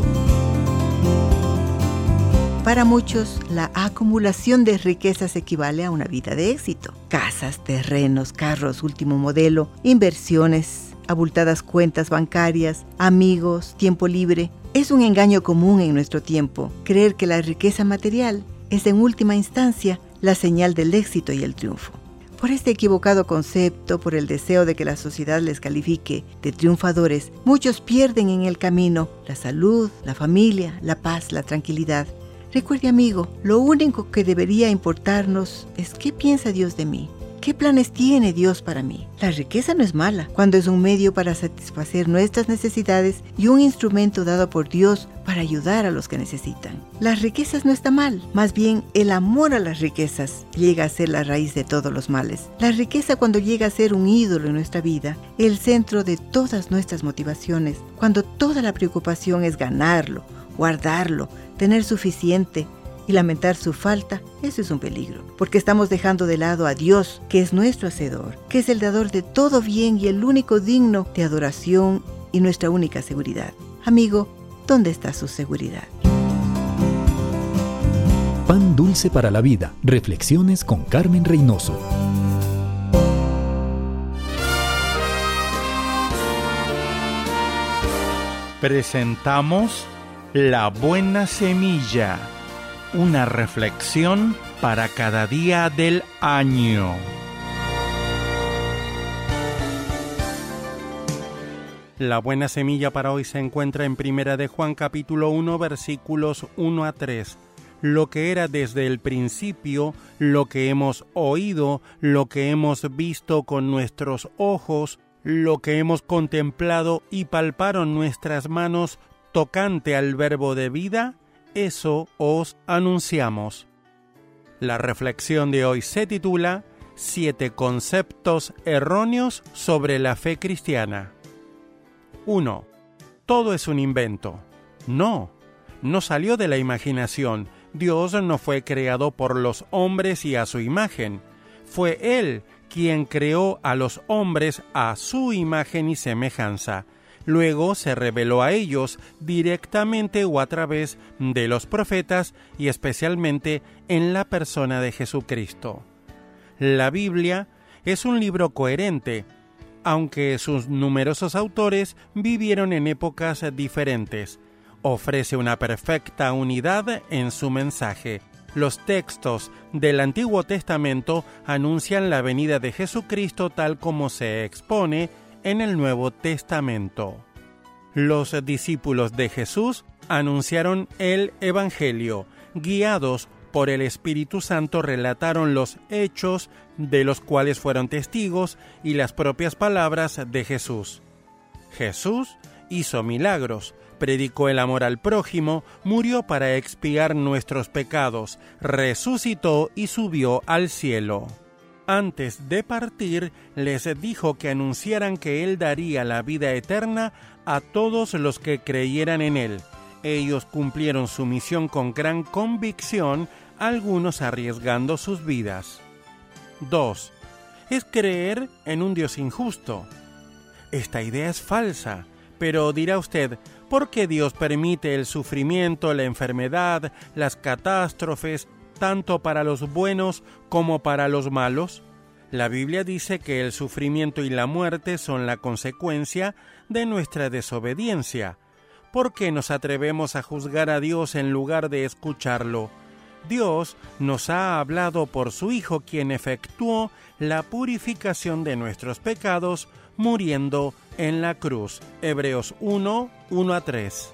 Para muchos, la acumulación de riquezas equivale a una vida de éxito. Casas, terrenos, carros, último modelo, inversiones, abultadas cuentas bancarias, amigos, tiempo libre. Es un engaño común en nuestro tiempo creer que la riqueza material es en última instancia la señal del éxito y el triunfo. Por este equivocado concepto, por el deseo de que la sociedad les califique de triunfadores, muchos pierden en el camino la salud, la familia, la paz, la tranquilidad. Recuerde amigo, lo único que debería importarnos es qué piensa Dios de mí. ¿Qué planes tiene Dios para mí? La riqueza no es mala cuando es un medio para satisfacer nuestras necesidades y un instrumento dado por Dios para ayudar a los que necesitan. Las riquezas no está mal, más bien el amor a las riquezas llega a ser la raíz de todos los males. La riqueza cuando llega a ser un ídolo en nuestra vida, el centro de todas nuestras motivaciones, cuando toda la preocupación es ganarlo, guardarlo, tener suficiente, y lamentar su falta, eso es un peligro, porque estamos dejando de lado a Dios, que es nuestro Hacedor, que es el dador de todo bien y el único digno de adoración y nuestra única seguridad. Amigo, ¿dónde está su seguridad? Pan dulce para la vida. Reflexiones con Carmen Reynoso. Presentamos La Buena Semilla una reflexión para cada día del año. La buena semilla para hoy se encuentra en Primera de Juan capítulo 1 versículos 1 a 3. Lo que era desde el principio, lo que hemos oído, lo que hemos visto con nuestros ojos, lo que hemos contemplado y palparon nuestras manos tocante al verbo de vida, eso os anunciamos. La reflexión de hoy se titula Siete conceptos erróneos sobre la fe cristiana. 1. Todo es un invento. No, no salió de la imaginación. Dios no fue creado por los hombres y a su imagen. Fue Él quien creó a los hombres a su imagen y semejanza luego se reveló a ellos directamente o a través de los profetas y especialmente en la persona de Jesucristo. La Biblia es un libro coherente, aunque sus numerosos autores vivieron en épocas diferentes. Ofrece una perfecta unidad en su mensaje. Los textos del Antiguo Testamento anuncian la venida de Jesucristo tal como se expone en el Nuevo Testamento. Los discípulos de Jesús anunciaron el Evangelio, guiados por el Espíritu Santo relataron los hechos de los cuales fueron testigos y las propias palabras de Jesús. Jesús hizo milagros, predicó el amor al prójimo, murió para expiar nuestros pecados, resucitó y subió al cielo antes de partir, les dijo que anunciaran que Él daría la vida eterna a todos los que creyeran en Él. Ellos cumplieron su misión con gran convicción, algunos arriesgando sus vidas. 2. Es creer en un Dios injusto. Esta idea es falsa, pero dirá usted, ¿por qué Dios permite el sufrimiento, la enfermedad, las catástrofes, tanto para los buenos como para los malos? La Biblia dice que el sufrimiento y la muerte son la consecuencia de nuestra desobediencia. ¿Por qué nos atrevemos a juzgar a Dios en lugar de escucharlo? Dios nos ha hablado por su Hijo, quien efectuó la purificación de nuestros pecados muriendo en la cruz. Hebreos 1, 1 a 3.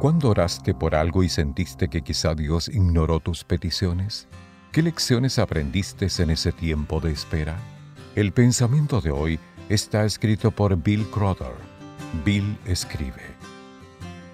¿Cuándo oraste por algo y sentiste que quizá Dios ignoró tus peticiones? ¿Qué lecciones aprendiste en ese tiempo de espera? El pensamiento de hoy está escrito por Bill Crowder. Bill escribe.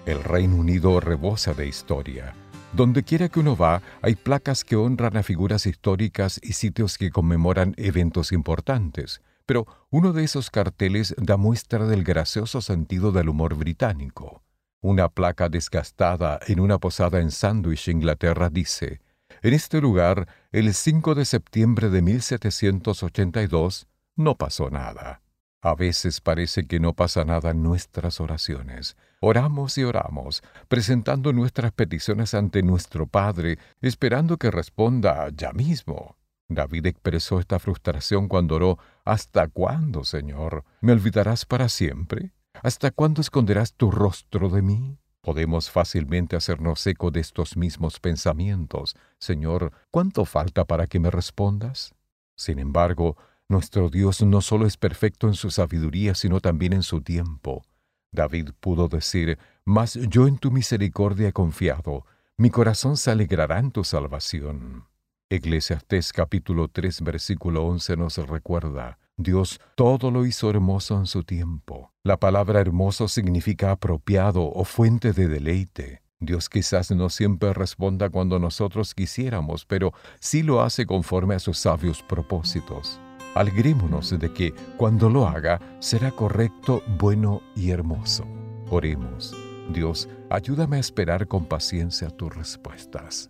El Reino Unido rebosa de historia. Donde quiera que uno va, hay placas que honran a figuras históricas y sitios que conmemoran eventos importantes. Pero uno de esos carteles da muestra del gracioso sentido del humor británico. Una placa desgastada en una posada en Sandwich, Inglaterra, dice, en este lugar, el 5 de septiembre de 1782, no pasó nada. A veces parece que no pasa nada en nuestras oraciones. Oramos y oramos, presentando nuestras peticiones ante nuestro Padre, esperando que responda ya mismo. David expresó esta frustración cuando oró, ¿Hasta cuándo, Señor? ¿Me olvidarás para siempre? ¿Hasta cuándo esconderás tu rostro de mí? Podemos fácilmente hacernos eco de estos mismos pensamientos. Señor, ¿cuánto falta para que me respondas? Sin embargo, nuestro Dios no solo es perfecto en su sabiduría, sino también en su tiempo. David pudo decir, Mas yo en tu misericordia he confiado, mi corazón se alegrará en tu salvación. Eclesiastés capítulo 3 versículo 11 nos recuerda, Dios todo lo hizo hermoso en su tiempo. La palabra hermoso significa apropiado o fuente de deleite. Dios quizás no siempre responda cuando nosotros quisiéramos, pero sí lo hace conforme a sus sabios propósitos. Alegrémonos de que cuando lo haga será correcto, bueno y hermoso. Oremos. Dios, ayúdame a esperar con paciencia tus respuestas.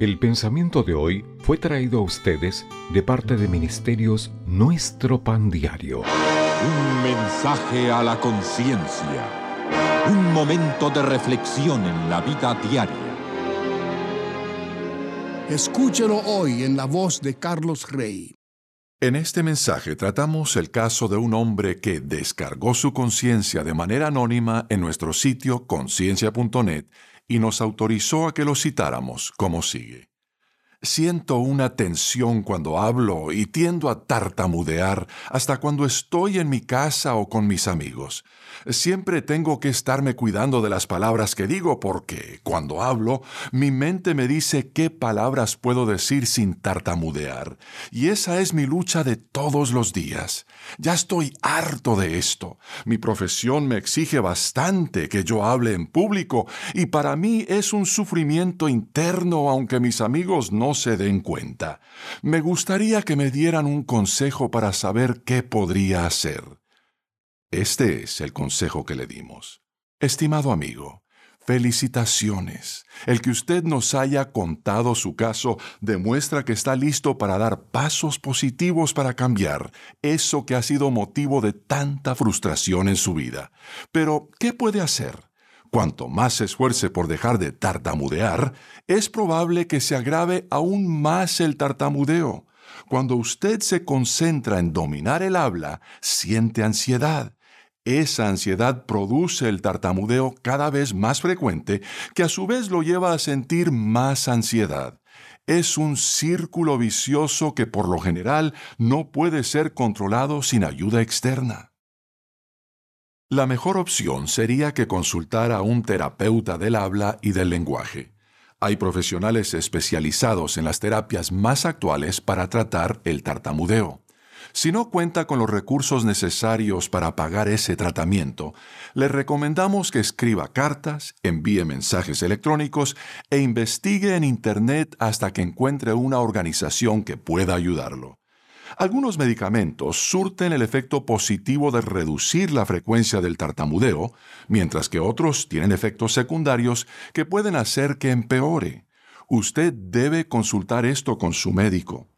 El pensamiento de hoy fue traído a ustedes de parte de Ministerios Nuestro Pan Diario. Un mensaje a la conciencia. Un momento de reflexión en la vida diaria. Escúchelo hoy en la voz de Carlos Rey. En este mensaje tratamos el caso de un hombre que descargó su conciencia de manera anónima en nuestro sitio conciencia.net y nos autorizó a que lo citáramos como sigue. Siento una tensión cuando hablo y tiendo a tartamudear hasta cuando estoy en mi casa o con mis amigos. Siempre tengo que estarme cuidando de las palabras que digo porque, cuando hablo, mi mente me dice qué palabras puedo decir sin tartamudear. Y esa es mi lucha de todos los días. Ya estoy harto de esto. Mi profesión me exige bastante que yo hable en público y para mí es un sufrimiento interno aunque mis amigos no se den cuenta. Me gustaría que me dieran un consejo para saber qué podría hacer. Este es el consejo que le dimos. Estimado amigo, felicitaciones. El que usted nos haya contado su caso demuestra que está listo para dar pasos positivos para cambiar eso que ha sido motivo de tanta frustración en su vida. Pero, ¿qué puede hacer? Cuanto más se esfuerce por dejar de tartamudear, es probable que se agrave aún más el tartamudeo. Cuando usted se concentra en dominar el habla, siente ansiedad esa ansiedad produce el tartamudeo cada vez más frecuente, que a su vez lo lleva a sentir más ansiedad. Es un círculo vicioso que por lo general no puede ser controlado sin ayuda externa. La mejor opción sería que consultara a un terapeuta del habla y del lenguaje. Hay profesionales especializados en las terapias más actuales para tratar el tartamudeo. Si no cuenta con los recursos necesarios para pagar ese tratamiento, le recomendamos que escriba cartas, envíe mensajes electrónicos e investigue en Internet hasta que encuentre una organización que pueda ayudarlo. Algunos medicamentos surten el efecto positivo de reducir la frecuencia del tartamudeo, mientras que otros tienen efectos secundarios que pueden hacer que empeore. Usted debe consultar esto con su médico.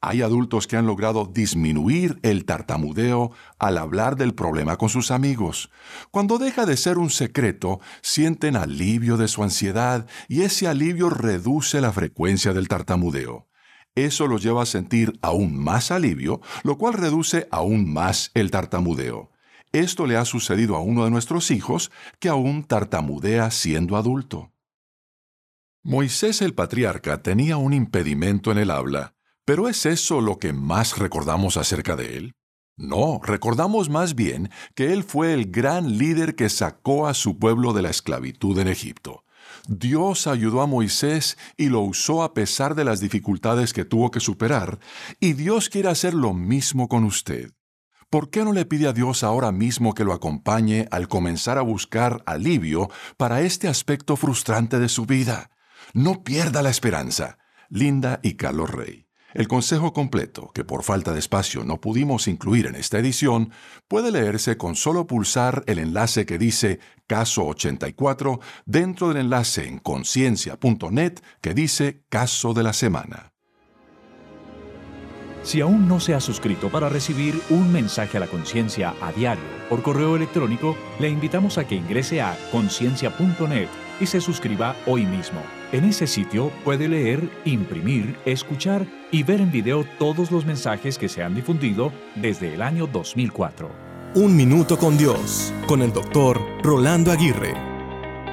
Hay adultos que han logrado disminuir el tartamudeo al hablar del problema con sus amigos. Cuando deja de ser un secreto, sienten alivio de su ansiedad y ese alivio reduce la frecuencia del tartamudeo. Eso los lleva a sentir aún más alivio, lo cual reduce aún más el tartamudeo. Esto le ha sucedido a uno de nuestros hijos que aún tartamudea siendo adulto. Moisés el patriarca tenía un impedimento en el habla, pero ¿es eso lo que más recordamos acerca de él? No, recordamos más bien que él fue el gran líder que sacó a su pueblo de la esclavitud en Egipto. Dios ayudó a Moisés y lo usó a pesar de las dificultades que tuvo que superar, y Dios quiere hacer lo mismo con usted. ¿Por qué no le pide a Dios ahora mismo que lo acompañe al comenzar a buscar alivio para este aspecto frustrante de su vida? No pierda la esperanza. Linda y Carlos Rey. El consejo completo, que por falta de espacio no pudimos incluir en esta edición, puede leerse con solo pulsar el enlace que dice Caso 84 dentro del enlace en conciencia.net que dice Caso de la Semana. Si aún no se ha suscrito para recibir un mensaje a la conciencia a diario por correo electrónico, le invitamos a que ingrese a conciencia.net y se suscriba hoy mismo. En ese sitio puede leer, imprimir, escuchar y ver en video todos los mensajes que se han difundido desde el año 2004. Un minuto con Dios, con el doctor Rolando Aguirre.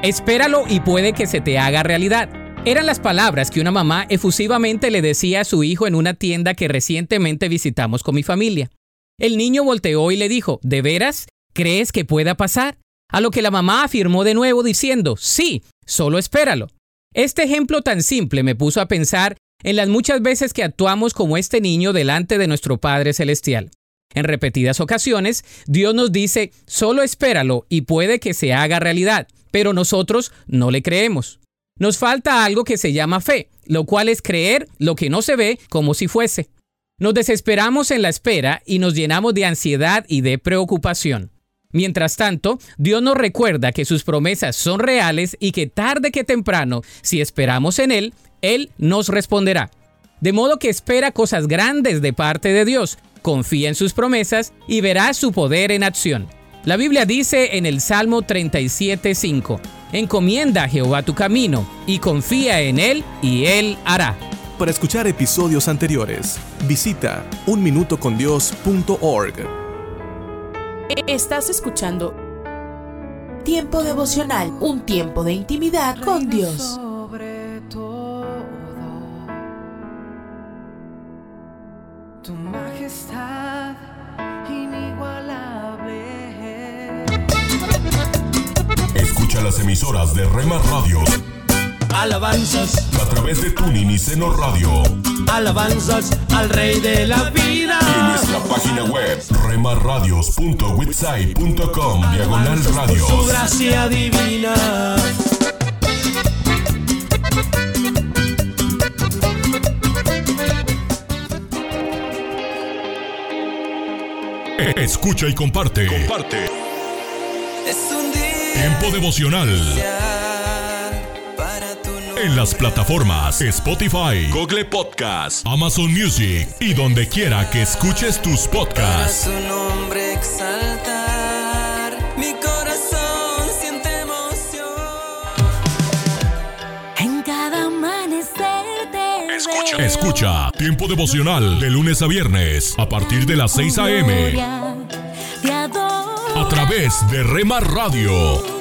Espéralo y puede que se te haga realidad. Eran las palabras que una mamá efusivamente le decía a su hijo en una tienda que recientemente visitamos con mi familia. El niño volteó y le dijo, ¿de veras? ¿Crees que pueda pasar? A lo que la mamá afirmó de nuevo diciendo, sí, solo espéralo. Este ejemplo tan simple me puso a pensar en las muchas veces que actuamos como este niño delante de nuestro Padre Celestial. En repetidas ocasiones, Dios nos dice, solo espéralo y puede que se haga realidad, pero nosotros no le creemos. Nos falta algo que se llama fe, lo cual es creer lo que no se ve como si fuese. Nos desesperamos en la espera y nos llenamos de ansiedad y de preocupación. Mientras tanto, Dios nos recuerda que sus promesas son reales y que tarde que temprano, si esperamos en Él, Él nos responderá. De modo que espera cosas grandes de parte de Dios, confía en sus promesas y verá su poder en acción. La Biblia dice en el Salmo 37:5, Encomienda a Jehová tu camino y confía en Él y Él hará. Para escuchar episodios anteriores, visita unminutocondios.org. Estás escuchando Tiempo devocional, un tiempo de intimidad con Dios. Sobre todo, tu majestad inigualable. Escucha las emisoras de Rema Radios Alabanzas, a través de Tuning y Seno Radio alabanzas al Rey de la vida. y en nuestra página web remarradios.witsai.com diagonal Por su gracia divina. Escucha y comparte. Comparte. Es un día Tiempo devocional. En las plataformas Spotify, Google Podcast, Amazon Music y donde quiera que escuches tus podcasts. Para tu nombre exaltar. Mi corazón siente emoción. En cada amanecer te Escucha. Escucha Tiempo devocional de lunes a viernes a partir de las 6 a.m. a través de Rema Radio.